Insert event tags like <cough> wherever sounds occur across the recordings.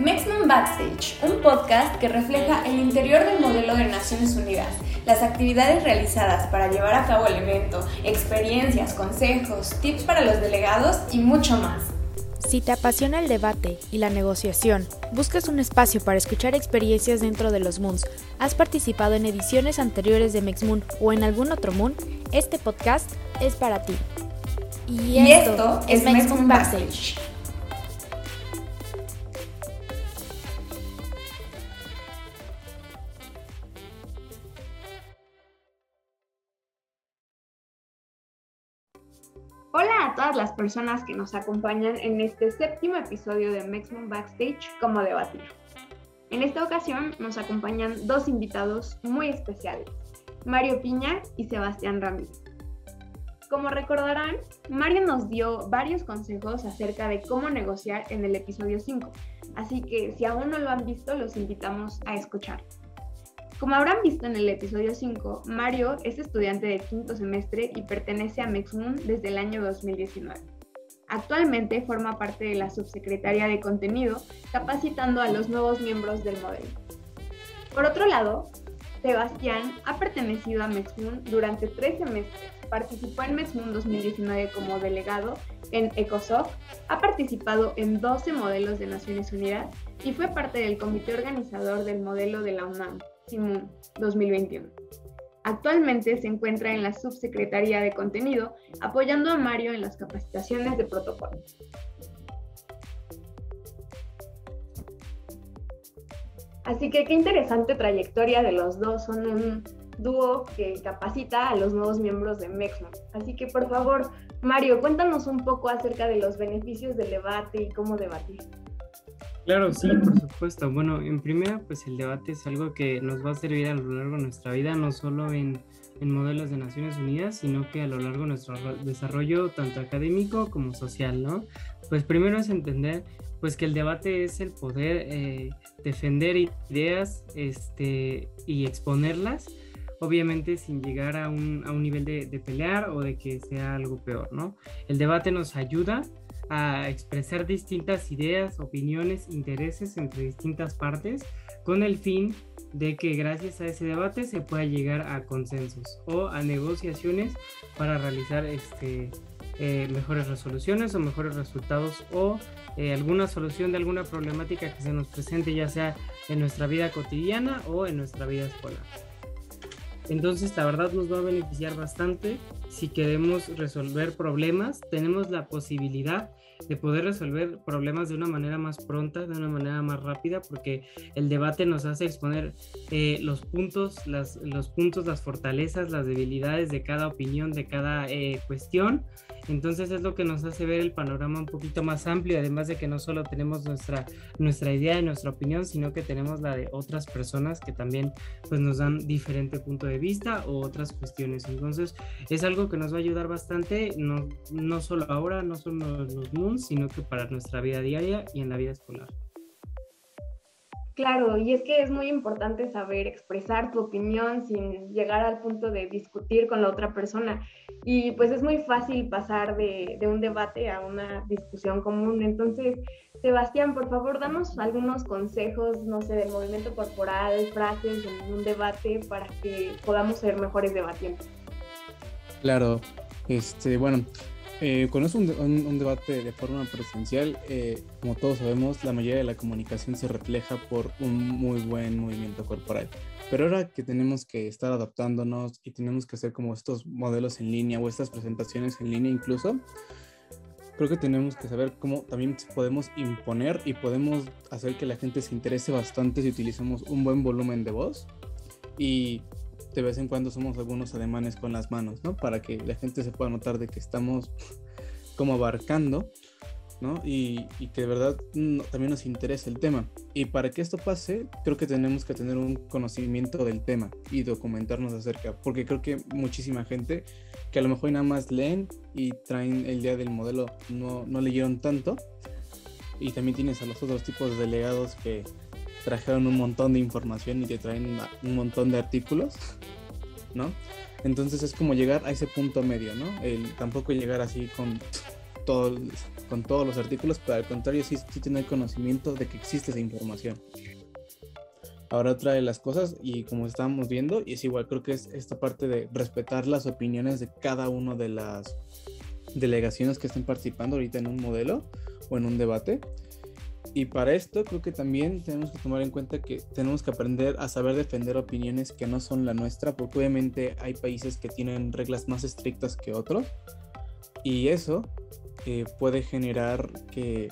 Maximum Backstage, un podcast que refleja el interior del modelo de Naciones Unidas, las actividades realizadas para llevar a cabo el evento, experiencias, consejos, tips para los delegados y mucho más. Si te apasiona el debate y la negociación, buscas un espacio para escuchar experiencias dentro de los Moons, has participado en ediciones anteriores de Moon o en algún otro Moon, este podcast es para ti. Y, esto, es Moon Backstage. Personas que nos acompañan en este séptimo episodio de Maximum Backstage como debatir. En esta ocasión nos acompañan dos invitados muy especiales, Mario Piña y Sebastián Ramírez. Como recordarán, Mario nos dio varios consejos acerca de cómo negociar en el episodio 5, así que si aún no lo han visto, los invitamos a escucharlo. Como habrán visto en el episodio 5, Mario es estudiante de quinto semestre y pertenece a Mexmoon desde el año 2019. Actualmente forma parte de la subsecretaría de contenido, capacitando a los nuevos miembros del modelo. Por otro lado, Sebastián ha pertenecido a Mexmoon durante tres semestres. Participó en Mexmoon 2019 como delegado en ECOSOC, ha participado en 12 modelos de Naciones Unidas y fue parte del comité organizador del modelo de la UNAM. Simón 2021. Actualmente se encuentra en la Subsecretaría de Contenido, apoyando a Mario en las capacitaciones de protocolo. Así que qué interesante trayectoria de los dos, son un dúo que capacita a los nuevos miembros de Mexmo. Así que por favor, Mario, cuéntanos un poco acerca de los beneficios del debate y cómo debatir. Claro, sí, por supuesto. Bueno, en primera, pues el debate es algo que nos va a servir a lo largo de nuestra vida, no solo en, modelos de Naciones Unidas, sino que a lo largo de nuestro desarrollo tanto académico como social, ¿no? Pues primero es entender pues que el debate es el poder eh, defender ideas este, y exponerlas, obviamente sin llegar a un, a un nivel de, de, pelear o de que sea algo peor, ¿no? El debate nos ayuda a expresar distintas ideas, opiniones, intereses entre distintas partes con el fin de que gracias a ese debate se pueda llegar a consensos o a negociaciones para realizar este, eh, mejores resoluciones o mejores resultados o eh, alguna solución de alguna problemática que se nos presente ya sea en nuestra vida cotidiana o en nuestra vida escolar. Entonces, la verdad nos va a beneficiar bastante si queremos resolver problemas. Tenemos la posibilidad de poder resolver problemas de una manera más pronta, de una manera más rápida, porque el debate nos hace exponer eh, los puntos, las, los puntos, las fortalezas, las debilidades de cada opinión, de cada eh, cuestión. Entonces es lo que nos hace ver el panorama un poquito más amplio, además de que no solo tenemos nuestra, nuestra idea y nuestra opinión, sino que tenemos la de otras personas que también pues, nos dan diferente punto de vista o otras cuestiones. Entonces es algo que nos va a ayudar bastante, no, no solo ahora, no solo los Moons, sino que para nuestra vida diaria y en la vida escolar. Claro, y es que es muy importante saber expresar tu opinión sin llegar al punto de discutir con la otra persona. Y pues es muy fácil pasar de, un debate a una discusión común. Entonces, Sebastián, por favor, danos algunos consejos, no sé, del movimiento corporal, frases en un debate para que podamos ser mejores debatientes. Claro, este, bueno, eh, cuando es un, debate de forma presencial, eh, como todos sabemos, la mayoría de la comunicación se refleja por un muy buen movimiento corporal. Pero ahora que tenemos que estar adaptándonos y tenemos que hacer como estos modelos en línea o estas presentaciones en línea incluso, creo que tenemos que saber cómo también podemos imponer y podemos hacer que la gente se interese bastante si utilizamos un buen volumen de voz. Y de vez en cuando somos algunos ademanes con las manos, ¿no? Para que la gente se pueda notar de que estamos como abarcando, ¿no? Y, que de verdad también nos interesa el tema. Y para que esto pase, creo que tenemos que tener un conocimiento del tema y documentarnos acerca, porque creo que muchísima gente que a lo mejor nada más leen y traen el día del modelo, no, no leyeron tanto. Y también tienes a los otros tipos de delegados que trajeron un montón de información y te traen un montón de artículos, ¿no? Entonces es como llegar a ese punto medio, ¿no? El tampoco llegar así con todo, con todos los artículos, pero al contrario sí, sí tener conocimiento de que existe esa información. Ahora otra de las cosas, y como estábamos viendo, y es igual, creo que es esta parte de respetar las opiniones de cada una de las delegaciones que estén participando ahorita en un modelo o en un debate. Y para esto creo que también tenemos que tomar en cuenta que tenemos que aprender a saber defender opiniones que no son la nuestra, porque obviamente hay países que tienen reglas más estrictas que otros. Y eso eh, puede generar que,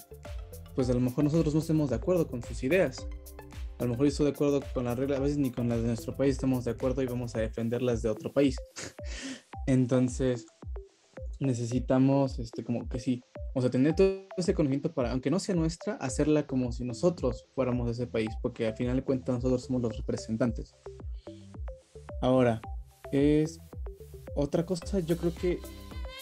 pues a lo mejor nosotros no estemos de acuerdo con sus ideas a lo mejor estoy de acuerdo con las reglas, a veces ni con las de nuestro país estamos de acuerdo y vamos a defender las de otro país. <laughs> Entonces, necesitamos, este, como que sí, o sea, tener todo ese conocimiento para, aunque no sea nuestra, hacerla como si nosotros fuéramos de ese país, porque al final de cuentas nosotros somos los representantes. Ahora, es otra cosa, yo creo que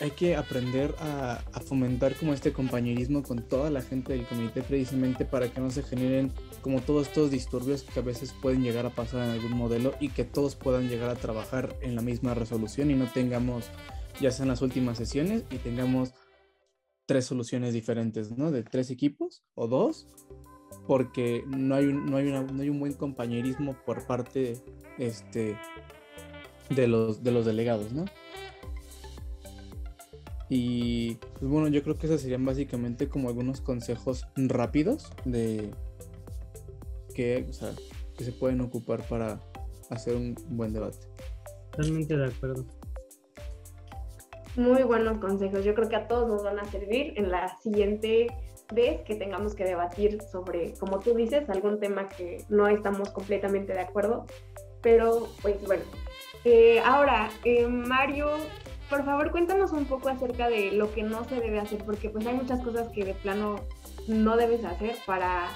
hay que aprender a, fomentar como este compañerismo con toda la gente del comité precisamente para que no se generen como todos estos disturbios que a veces pueden llegar a pasar en algún modelo y que todos puedan llegar a trabajar en la misma resolución y no tengamos ya sean las últimas sesiones y tengamos tres soluciones diferentes, ¿no? De tres equipos o dos, porque no hay un, no hay no hay un buen compañerismo por parte este, de, los, de los delegados, ¿no? Y pues bueno, yo creo que esos serían básicamente como algunos consejos rápidos de que, que se pueden ocupar para hacer un buen debate. Totalmente de acuerdo. Muy buenos consejos. Yo creo que a todos nos van a servir en la siguiente vez que tengamos que debatir sobre, como tú dices, algún tema que no estamos completamente de acuerdo. Pero, pues bueno. Eh, ahora, eh, Mario, por favor cuéntanos un poco acerca de lo que no se debe hacer, porque pues hay muchas cosas que de plano no debes hacer para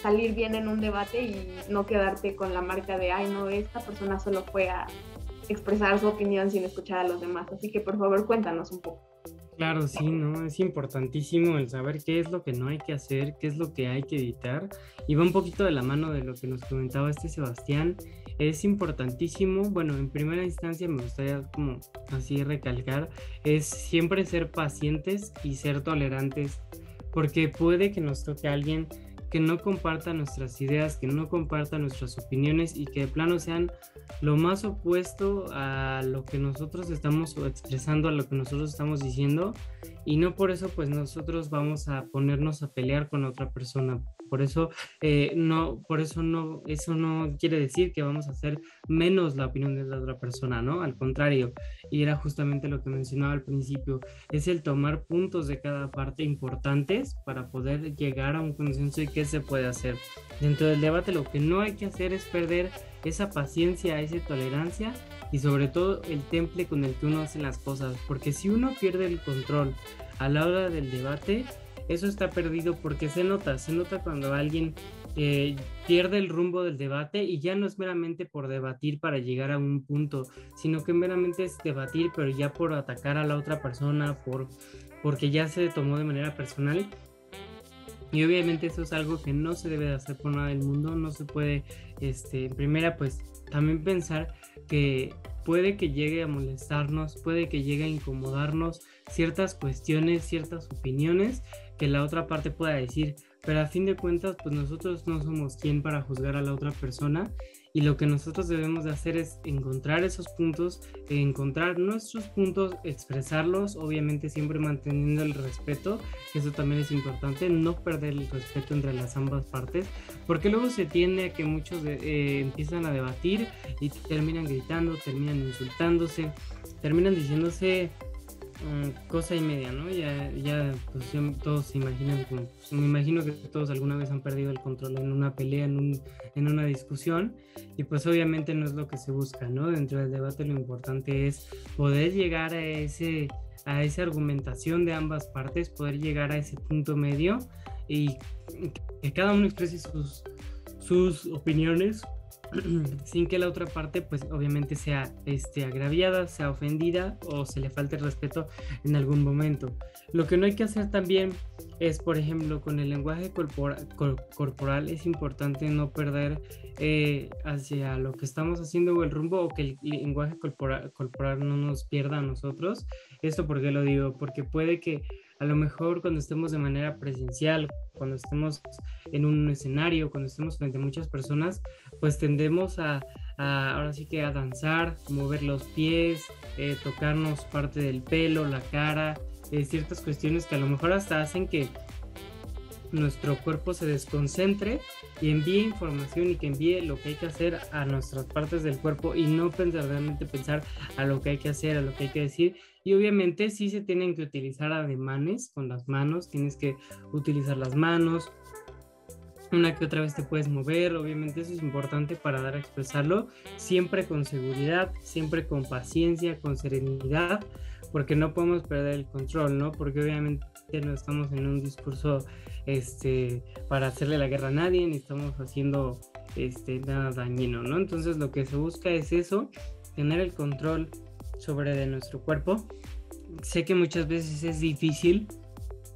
salir bien en un debate y no quedarte con la marca de, ay, no, esta persona solo fue a expresar su opinión sin escuchar a los demás. Así que por favor cuéntanos un poco. Claro, sí, ¿no? Es importantísimo el saber qué es lo que no hay que hacer, qué es lo que hay que evitar. Y va un poquito de la mano de lo que nos comentaba este Sebastián. Es importantísimo, bueno, en primera instancia me gustaría como así recalcar, es siempre ser pacientes y ser tolerantes, porque puede que nos toque a alguien que no comparta nuestras ideas, que no comparta nuestras opiniones y que de plano sean lo más opuesto a lo que nosotros estamos expresando, a lo que nosotros estamos diciendo y no por eso pues nosotros vamos a ponernos a pelear con otra persona. Por eso eh, no, por eso no, eso no quiere decir que vamos a hacer menos la opinión de la otra persona, ¿no? Al contrario, y era justamente lo que mencionaba al principio, es el tomar puntos de cada parte importantes para poder llegar a un consenso y qué se puede hacer. Dentro del debate lo que no hay que hacer es perder esa paciencia, esa tolerancia y sobre todo el temple con el que uno hace las cosas, porque si uno pierde el control a la hora del debate, eso está perdido porque se nota, se nota cuando alguien eh, pierde el rumbo del debate y ya no es meramente por debatir para llegar a un punto, sino que meramente es debatir, pero ya por atacar a la otra persona, por porque ya se tomó de manera personal. Y obviamente eso es algo que no se debe de hacer por nada del mundo, no se puede, este, en primera, pues también pensar que puede que llegue a molestarnos, puede que llegue a incomodarnos ciertas cuestiones, ciertas opiniones que la otra parte pueda decir, pero a fin de cuentas, pues nosotros no somos quien para juzgar a la otra persona y lo que nosotros debemos de hacer es encontrar esos puntos, encontrar nuestros puntos, expresarlos, obviamente siempre manteniendo el respeto, eso también es importante, no perder el respeto entre las ambas partes, porque luego se tiende a que muchos eh, empiezan a debatir y terminan gritando, terminan insultándose, terminan diciéndose Mm, cosa y media, ¿no? Ya, ya, pues, todos se imaginan, pues, me imagino que todos alguna vez han perdido el control en una pelea, en, un, en una discusión, y pues obviamente no es lo que se busca, ¿no? Dentro del debate lo importante es poder llegar a ese a esa argumentación de ambas partes, poder llegar a ese punto medio y que cada uno exprese sus, sus opiniones <clears throat> sin que la otra parte pues obviamente sea este, agraviada, sea ofendida o se le falte el respeto en algún momento. Lo que no hay que hacer también es, por ejemplo, con el lenguaje corporal es importante no perder eh, hacia lo que estamos haciendo o el rumbo o que el lenguaje corporal, no nos pierda a nosotros. Esto porque lo digo, porque puede que a lo mejor cuando estemos de manera presencial, cuando estemos en un escenario, cuando estemos frente a muchas personas, pues tendemos a, ahora sí que a danzar, mover los pies, eh, tocarnos parte del pelo, la cara, eh, ciertas cuestiones que a lo mejor hasta hacen que nuestro cuerpo se desconcentre y envíe información y que envíe lo que hay que hacer a nuestras partes del cuerpo y no pensar realmente pensar a lo que hay que hacer, a lo que hay que decir. Y obviamente sí se tienen que utilizar ademanes con las manos, tienes que utilizar las manos, una que otra vez te puedes mover, obviamente eso es importante para dar a expresarlo, siempre con seguridad, siempre con paciencia, con serenidad, porque no podemos perder el control, ¿no? Porque obviamente no estamos en un discurso este, para hacerle la guerra a nadie, ni estamos haciendo este, nada dañino, ¿no? Entonces lo que se busca es eso, tener el control sobre de nuestro cuerpo. Sé que muchas veces es difícil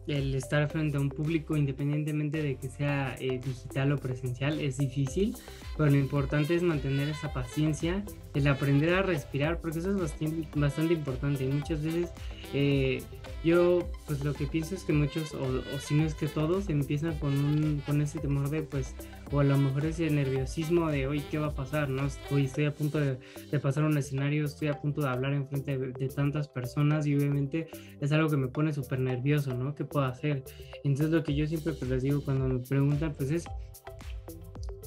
el estar frente a un público independientemente de que sea eh, digital o presencial es difícil, pero lo importante es mantener esa paciencia, el aprender a respirar, porque eso es bastante, bastante importante. Muchas veces eh, yo pues lo que pienso es que muchos, o, si no es que todos, empiezan con, un, con ese temor de pues, o a lo mejor ese nerviosismo de, hoy ¿qué va a pasar? ¿no? Hoy estoy a punto de, de, pasar un escenario, estoy a punto de hablar en frente de, de tantas personas y obviamente es algo que me pone súper nervioso, ¿no? ¿Qué puedo hacer? Entonces lo que yo siempre pues, les digo cuando me preguntan pues es,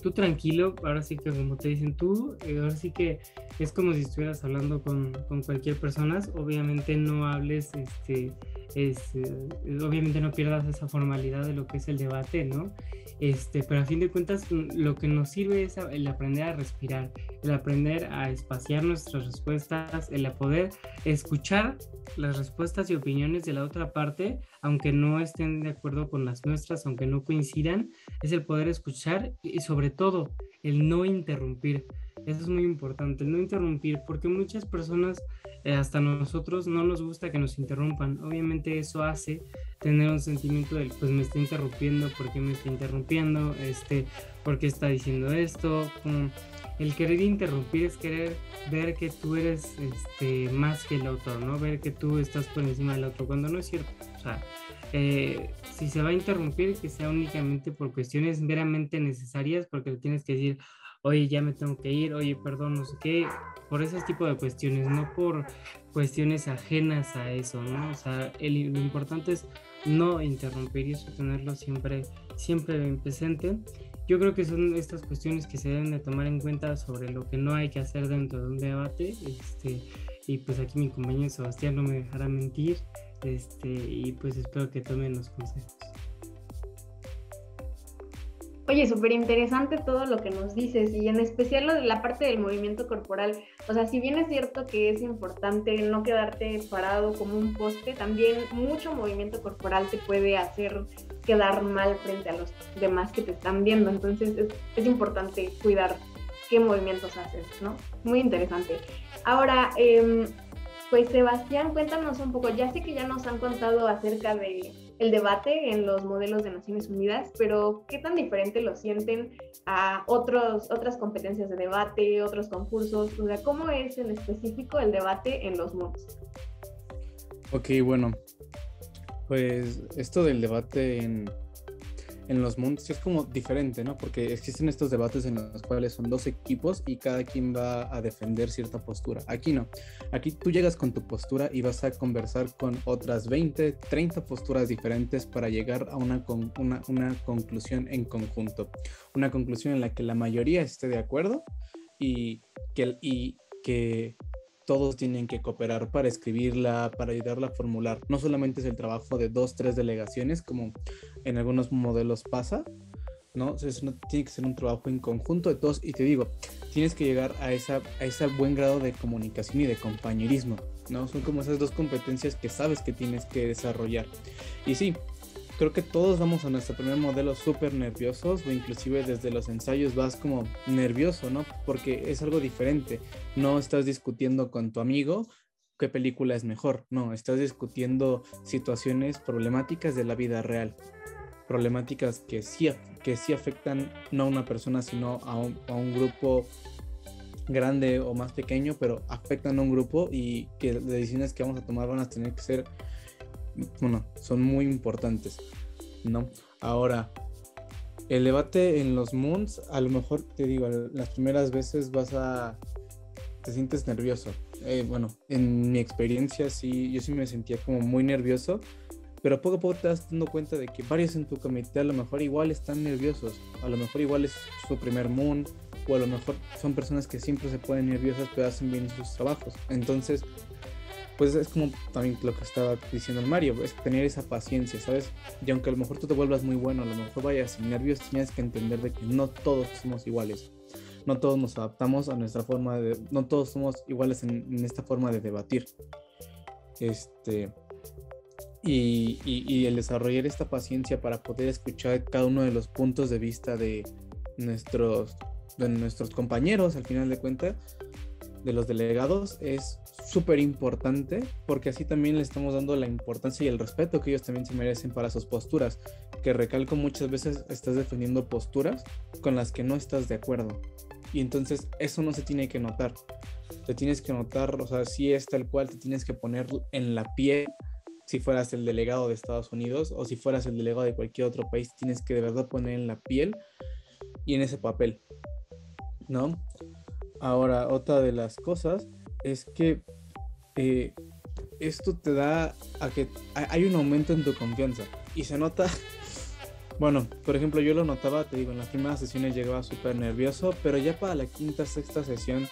tú tranquilo, ahora sí que como te dicen tú, eh, ahora sí que es como si estuvieras hablando con, con cualquier persona, obviamente no hables, este, es, eh, obviamente no pierdas esa formalidad de lo que es el debate, ¿no? Este, pero a fin de cuentas lo que nos sirve es el aprender a respirar, el aprender a espaciar nuestras respuestas, el poder escuchar las respuestas y opiniones de la otra parte, aunque no estén de acuerdo con las nuestras, aunque no coincidan, es el poder escuchar y sobre todo el no interrumpir. Eso es muy importante, no interrumpir, porque muchas personas, hasta nosotros, no nos gusta que nos interrumpan. Obviamente eso hace tener un sentimiento de, pues me está interrumpiendo, ¿por qué me está interrumpiendo? Este, ¿Por qué está diciendo esto? El querer interrumpir es querer ver que tú eres este, más que el otro, ¿no? Ver que tú estás por encima del otro, cuando no es cierto. O sea, eh, si se va a interrumpir, que sea únicamente por cuestiones meramente necesarias, porque tienes que decir, oye, ya me tengo que ir, oye, perdón, no sé qué, por ese tipo de cuestiones, no por cuestiones ajenas a eso, ¿no? O sea, el, lo importante es no interrumpir y eso tenerlo siempre, siempre bien presente. Yo creo que son estas cuestiones que se deben de tomar en cuenta sobre lo que no hay que hacer dentro de un debate, este, y pues aquí mi compañero Sebastián no me dejará mentir, este, y pues espero que tomen los consejos. Oye, súper interesante todo lo que nos dices y en especial lo de la parte del movimiento corporal. O sea, si bien es cierto que es importante no quedarte parado como un poste, también mucho movimiento corporal te puede hacer quedar mal frente a los demás que te están viendo. Entonces es, importante cuidar qué movimientos haces, ¿no? Muy interesante. Ahora, eh, pues Sebastián, cuéntanos un poco, ya sé que ya nos han contado acerca de el debate en los modelos de Naciones Unidas, pero ¿qué tan diferente lo sienten a otros, otras competencias de debate, otros concursos? O sea, ¿cómo es en específico el debate en los MOOCs? Ok, bueno, pues esto del debate en en los mundos es como diferente, ¿no? Porque existen estos debates en los cuales son dos equipos y cada quien va a defender cierta postura. Aquí no. Aquí tú llegas con tu postura y vas a conversar con otras 20, 30 posturas diferentes para llegar a una, una, una conclusión en conjunto. Una conclusión en la que la mayoría esté de acuerdo y que, y que todos tienen que cooperar para escribirla, para ayudarla a formular. No solamente es el trabajo de dos, tres delegaciones, como en algunos modelos pasa, ¿no? Eso tiene que ser un trabajo en conjunto de todos. Y te digo, tienes que llegar a, esa, a ese buen grado de comunicación y de compañerismo, ¿no? Son como esas dos competencias que sabes que tienes que desarrollar. Y sí, creo que todos vamos a nuestro primer modelo súper nerviosos o inclusive desde los ensayos vas como nervioso, ¿no? Porque es algo diferente. No estás discutiendo con tu amigo qué película es mejor, no, estás discutiendo situaciones problemáticas de la vida real. Problemáticas que sí, que sí afectan no a una persona, sino a un, a un grupo grande o más pequeño, pero afectan a un grupo y que las decisiones que vamos a tomar van a tener que ser bueno, son muy importantes, ¿no? Ahora, el debate en los moons, a lo mejor te digo, las primeras veces vas a, te sientes nervioso. Eh, bueno, en mi experiencia sí, yo sí me sentía como muy nervioso, pero poco a poco te das dando cuenta de que varios en tu comité a lo mejor igual están nerviosos, a lo mejor igual es su primer moon, o a lo mejor son personas que siempre se ponen nerviosas pero hacen bien sus trabajos. Entonces, pues es como también lo que estaba diciendo el Mario, es tener esa paciencia, ¿sabes? Y aunque a lo mejor tú te vuelvas muy bueno, a lo mejor vayas sin nervios, tienes que entender de que no todos somos iguales. No todos nos adaptamos a nuestra forma de... No todos somos iguales en, esta forma de debatir. Este... Y, y, el desarrollar esta paciencia para poder escuchar cada uno de los puntos de vista de nuestros, de nuestros compañeros, al final de cuentas, de los delegados, es súper importante porque así también le estamos dando la importancia y el respeto que ellos también se merecen para sus posturas, que recalco muchas veces estás defendiendo posturas con las que no estás de acuerdo. Y entonces eso no se tiene que notar. Te tienes que notar, o sea, si es tal cual, te tienes que poner en la piel si fueras el delegado de Estados Unidos o si fueras el delegado de cualquier otro país, tienes que de verdad poner en la piel y en ese papel, ¿no? Ahora, otra de las cosas es que eh, esto te da a que hay un aumento en tu confianza y se nota. <laughs> Bueno, por ejemplo, yo lo notaba, te digo, en las primeras sesiones llegaba súper nervioso, pero ya para la quinta, sexta sesión,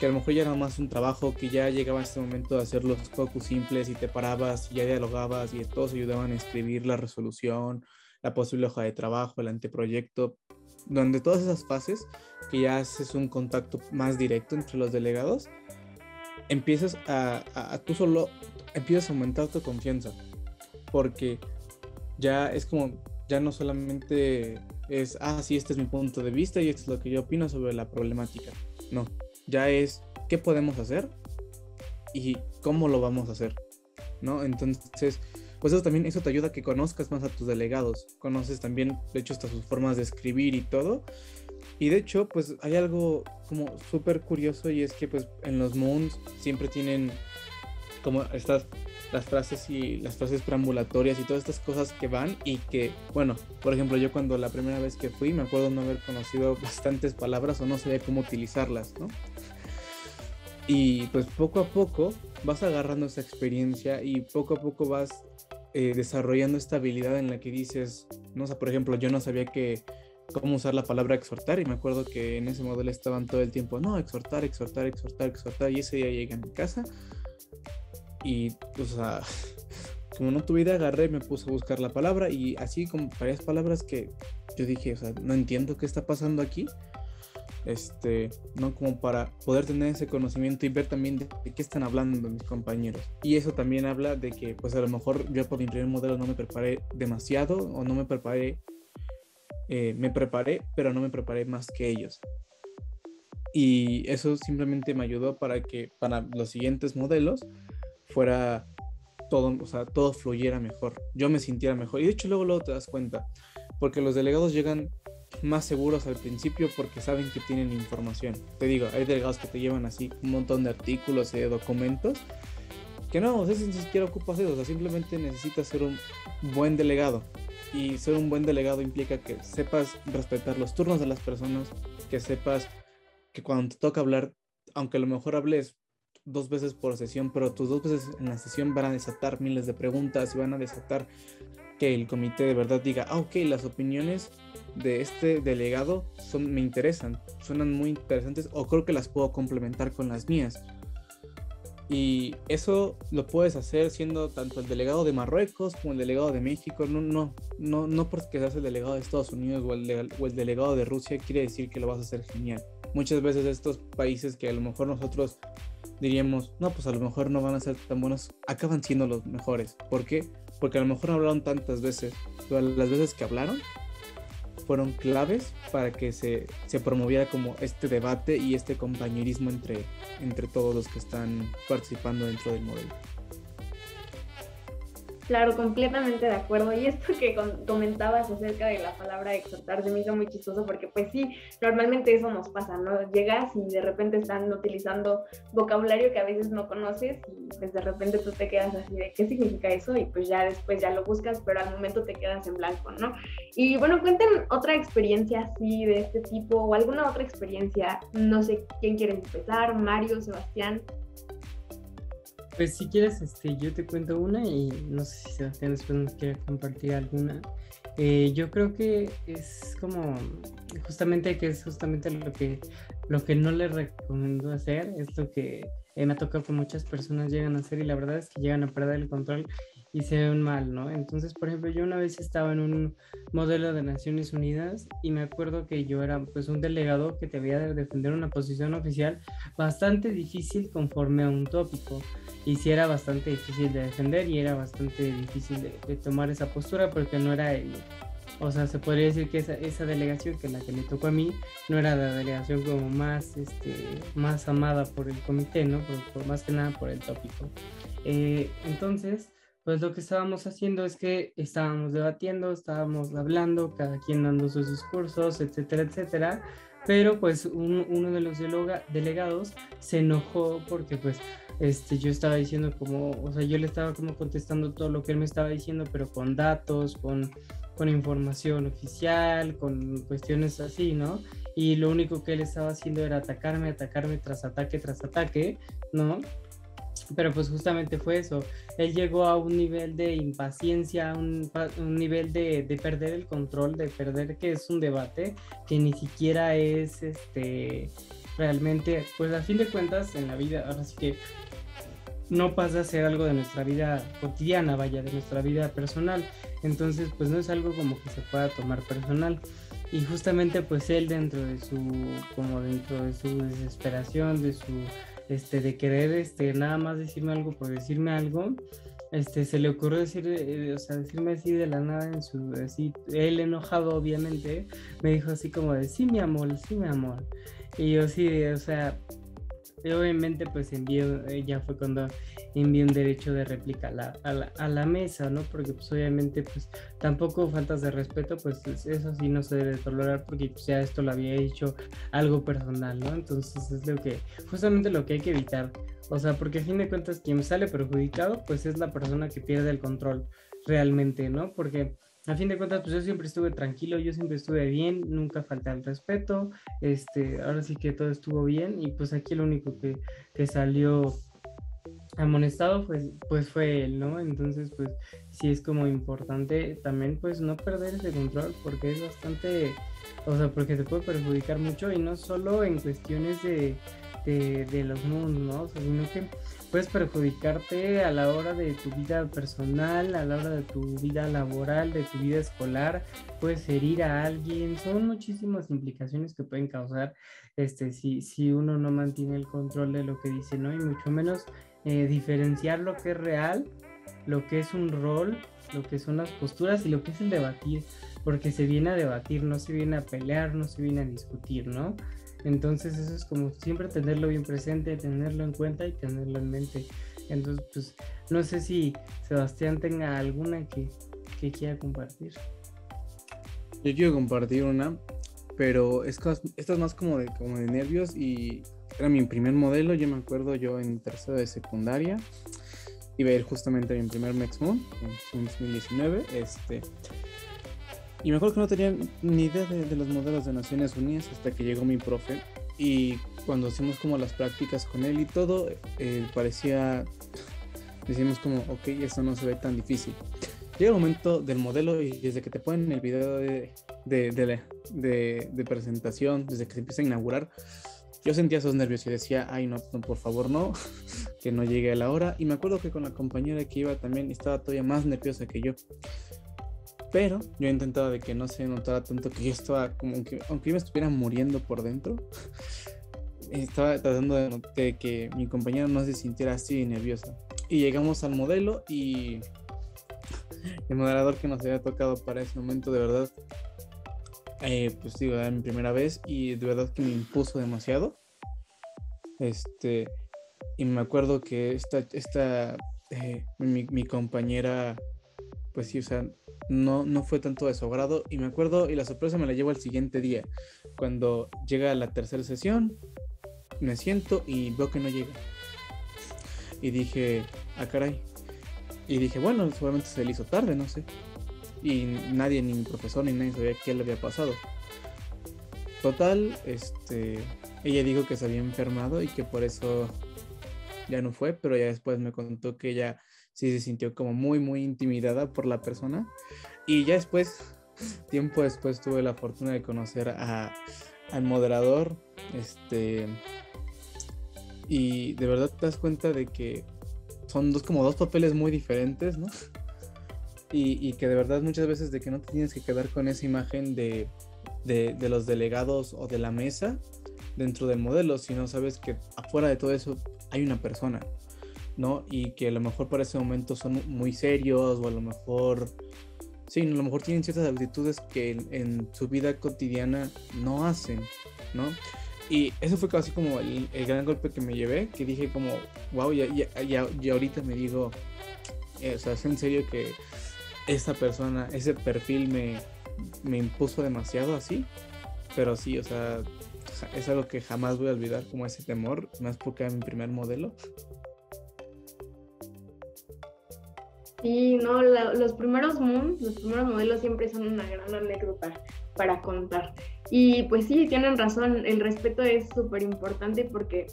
que a lo mejor ya era más un trabajo, que ya llegaba este momento de hacer los focus simples y te parabas y ya dialogabas y todos ayudaban a escribir la resolución, la posible hoja de trabajo, el anteproyecto, donde todas esas fases que ya haces un contacto más directo entre los delegados, empiezas a, tú solo, empiezas a aumentar tu confianza, porque ya es como, ya no solamente es, ah, sí, este es mi punto de vista y esto es lo que yo opino sobre la problemática, no, ya es, ¿qué podemos hacer? Y cómo lo vamos a hacer, ¿no? Entonces, pues eso también, eso te ayuda a que conozcas más a tus delegados, conoces también, de hecho, hasta sus formas de escribir y todo, y de hecho, pues hay algo como súper curioso y es que pues en los Moons siempre tienen como estas las frases y las frases preambulatorias y todas estas cosas que van y que, bueno, por ejemplo, yo cuando la primera vez que fui me acuerdo no haber conocido bastantes palabras o no sabía cómo utilizarlas, ¿no? Y pues poco a poco vas agarrando esa experiencia y poco a poco vas eh, desarrollando esta habilidad en la que dices, no sé, por ejemplo, yo no sabía que cómo usar la palabra exhortar y me acuerdo que en ese modelo estaban todo el tiempo, no, exhortar, exhortar, exhortar, exhortar y ese día llegué a mi casa y, o sea, <laughs> como no tuve idea, agarré, me puse a buscar la palabra y así como varias palabras que yo dije, o sea, no entiendo qué está pasando aquí. Este, no como para poder tener ese conocimiento y ver también de, qué están hablando mis compañeros. Y eso también habla de que, pues a lo mejor yo por mi primer modelo no me preparé demasiado o no me preparé eh, me preparé, pero no me preparé más que ellos. Y eso simplemente me ayudó para que para los siguientes modelos fuera todo, o sea, todo fluyera mejor, yo me sintiera mejor. Y de hecho luego, luego te das cuenta, porque los delegados llegan más seguros al principio porque saben que tienen información. Te digo, hay delegados que te llevan así un montón de artículos y de documentos que no, o sea, ni siquiera ocupas eso, o sea, simplemente necesitas ser un buen delegado y ser un buen delegado implica que sepas respetar los turnos de las personas, que sepas que cuando te toca hablar, aunque a lo mejor hables dos veces por sesión, pero tus dos veces en la sesión van a desatar miles de preguntas y van a desatar que el comité de verdad diga, ah, ok, las opiniones de este delegado son, me interesan, suenan muy interesantes o creo que las puedo complementar con las mías. Y eso lo puedes hacer siendo tanto el delegado de Marruecos como el delegado de México. No, no, no, no porque seas el delegado de Estados Unidos o el, delegado de Rusia quiere decir que lo vas a hacer genial. Muchas veces estos países que a lo mejor nosotros diríamos, no, pues a lo mejor no van a ser tan buenos, acaban siendo los mejores. ¿Por qué? Porque a lo mejor hablaron tantas veces. Las veces que hablaron, fueron claves para que se, se, promoviera como este debate y este compañerismo entre, entre todos los que están participando dentro del modelo. Claro, completamente de acuerdo. Y esto que comentabas acerca de la palabra exhortar se me hizo muy chistoso porque pues sí, normalmente eso nos pasa, ¿no? Llegas y de repente están utilizando vocabulario que a veces no conoces y pues de repente tú te quedas así de qué significa eso y pues ya después ya lo buscas, pero al momento te quedas en blanco, ¿no? Y bueno, cuenten otra experiencia así de este tipo o alguna otra experiencia, no sé quién quiere empezar, Mario, Sebastián. Pues si quieres, este, yo te cuento una y no sé si Sebastián después nos quiere compartir alguna. Eh, yo creo que es como justamente que es justamente lo que lo que no le recomiendo hacer es lo que me ha tocado que muchas personas llegan a hacer y la verdad es que llegan a perder el control y se ven mal, ¿no? Entonces, por ejemplo, yo una vez estaba en un modelo de Naciones Unidas y me acuerdo que yo era pues un delegado que debía de defender una posición oficial bastante difícil conforme a un tópico y sí era bastante difícil de defender y era bastante difícil de, tomar esa postura porque no era el, o sea, se podría decir que esa, esa, delegación que la que me tocó a mí no era la delegación como más, este, más amada por el comité, ¿no? Por, más que nada por el tópico. Eh, entonces, pues lo que estábamos haciendo es que estábamos debatiendo, estábamos hablando, cada quien dando sus discursos, etcétera, etcétera. Pero pues uno de los delegados se enojó porque pues este, yo estaba diciendo como, o sea, yo le estaba como contestando todo lo que él me estaba diciendo, pero con datos, con, con información oficial, con cuestiones así, ¿no? Y lo único que él estaba haciendo era atacarme, atacarme tras ataque, tras ataque, ¿no? Pero pues justamente fue eso. Él llegó a un nivel de impaciencia, un, un nivel de, de, perder el control, de perder que es un debate, que ni siquiera es este realmente, pues a fin de cuentas en la vida, ahora sí que no pasa a ser algo de nuestra vida cotidiana, vaya, de nuestra vida personal. Entonces, pues no es algo como que se pueda tomar personal. Y justamente pues él dentro de su, como dentro de su desesperación, de su este, de querer este, nada más decirme algo por decirme algo, este, se le ocurrió decir, eh, o sea, decirme así de la nada en su, así, él enojado obviamente, me dijo así como de, sí mi amor, sí mi amor. Y yo sí, o sea, obviamente pues envió, eh, ya fue cuando envió un derecho de réplica a la, a la, a la mesa, ¿no? Porque pues obviamente pues tampoco faltas de respeto, pues eso sí no se debe tolerar porque pues, ya esto lo había hecho algo personal, ¿no? Entonces es lo que, justamente lo que hay que evitar. O sea, porque a fin de cuentas quien sale perjudicado pues es la persona que pierde el control realmente, ¿no? Porque a fin de cuentas, pues yo siempre estuve tranquilo, yo siempre estuve bien, nunca falté al respeto, este, ahora sí que todo estuvo bien y pues aquí lo único que, que salió amonestado pues, pues fue él, ¿no? Entonces pues sí es como importante también pues no perder ese control porque es bastante, o sea, porque te puede perjudicar mucho y no solo en cuestiones de, de, los mundos, ¿no? Sino que puedes perjudicarte a la hora de tu vida personal, a la hora de tu vida laboral, de tu vida escolar, puedes herir a alguien, son muchísimas implicaciones que pueden causar este, si, si uno no mantiene el control de lo que dice, ¿no? Y mucho menos eh, diferenciar lo que es real, lo que es un rol, lo que son las posturas y lo que es el debatir, porque se viene a debatir, no se viene a pelear, no se viene a discutir, ¿no? Entonces eso es como siempre tenerlo bien presente, tenerlo en cuenta y tenerlo en mente. Entonces, pues no sé si Sebastián tenga alguna que, quiera compartir. Yo quiero compartir una, pero es, esta es más como de, como de nervios y era mi primer modelo, yo me acuerdo yo en tercero de secundaria iba a ir justamente a mi primer Mexmon en 2019, este, y me acuerdo que no tenía ni idea de, los modelos de Naciones Unidas hasta que llegó mi profe. Y cuando hicimos como las prácticas con él y todo, eh, parecía, <laughs> decimos como, ok, esto no se ve tan difícil. Llega el momento del modelo y desde que te ponen el video de, de, de, presentación, desde que se empieza a inaugurar, yo sentía esos nervios y decía, ay, no, no, por favor, no, <laughs> que no llegue a la hora. Y me acuerdo que con la compañera que iba también estaba todavía más nerviosa que yo. Pero yo intentaba de que no se notara tanto que yo estaba como que, aunque yo me estuviera muriendo por dentro, <laughs> estaba tratando de, que mi compañera no se sintiera así nerviosa. Y llegamos al modelo y <laughs> el moderador que nos había tocado para ese momento, de verdad, eh, pues digo, era mi primera vez y de verdad que me impuso demasiado. Este, y me acuerdo que esta, esta eh, mi, mi compañera pues sí, o sea, no, no fue tanto de su agrado. Y me acuerdo, y la sorpresa me la llevo al siguiente día, cuando llega la tercera sesión, me siento y veo que no llega. Y dije, ah, caray. Y dije, bueno, seguramente se le hizo tarde, no sé. Y nadie, ni mi profesor, ni nadie sabía qué le había pasado. Total, este, ella dijo que se había enfermado y que por eso ya no fue, pero ya después me contó que ella sí se sintió como muy, muy intimidada por la persona. Y ya después, <laughs> tiempo después, tuve la fortuna de conocer a, al moderador, este, y de verdad te das cuenta de que son dos, como dos papeles muy diferentes, ¿no? Y, y que de verdad muchas veces de que no te tienes que quedar con esa imagen de, de, de los delegados o de la mesa dentro del modelo, sino sabes que afuera de todo eso hay una persona, ¿no? Y que a lo mejor para ese momento son muy serios o a lo mejor, sí, a lo mejor tienen ciertas actitudes que en, su vida cotidiana no hacen, ¿no? Y eso fue casi como el, gran golpe que me llevé, que dije como, wow, ya, ya, ya, ahorita me digo, eh, o sea, es en serio que esa persona, ese perfil me, me impuso demasiado así, pero sí, o sea, es algo que jamás voy a olvidar, como ese temor, más porque era mi primer modelo. Sí, no, los primeros Moon, los primeros modelos siempre son una gran anécdota para contar. Y pues sí, tienen razón, el respeto es súper importante porque,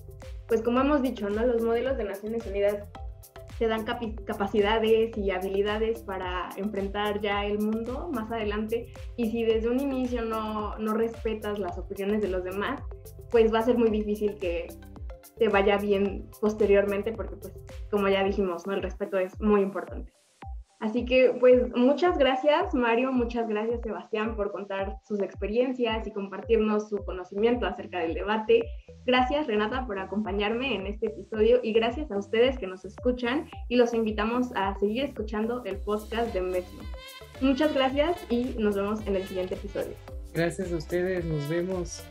pues como hemos dicho, ¿no? Los modelos de Naciones Unidas te dan capacidades y habilidades para enfrentar ya el mundo más adelante y si desde un inicio no, no respetas las opiniones de los demás, pues va a ser muy difícil que, te vaya bien posteriormente, porque pues como ya dijimos, ¿no? El respeto es muy importante. Así que pues muchas gracias Mario, muchas gracias Sebastián por contar sus experiencias y compartirnos su conocimiento acerca del debate. Gracias Renata por acompañarme en este episodio y gracias a ustedes que nos escuchan y los invitamos a seguir escuchando el podcast de Mesmo. Muchas gracias y nos vemos en el siguiente episodio. Gracias a ustedes, nos vemos.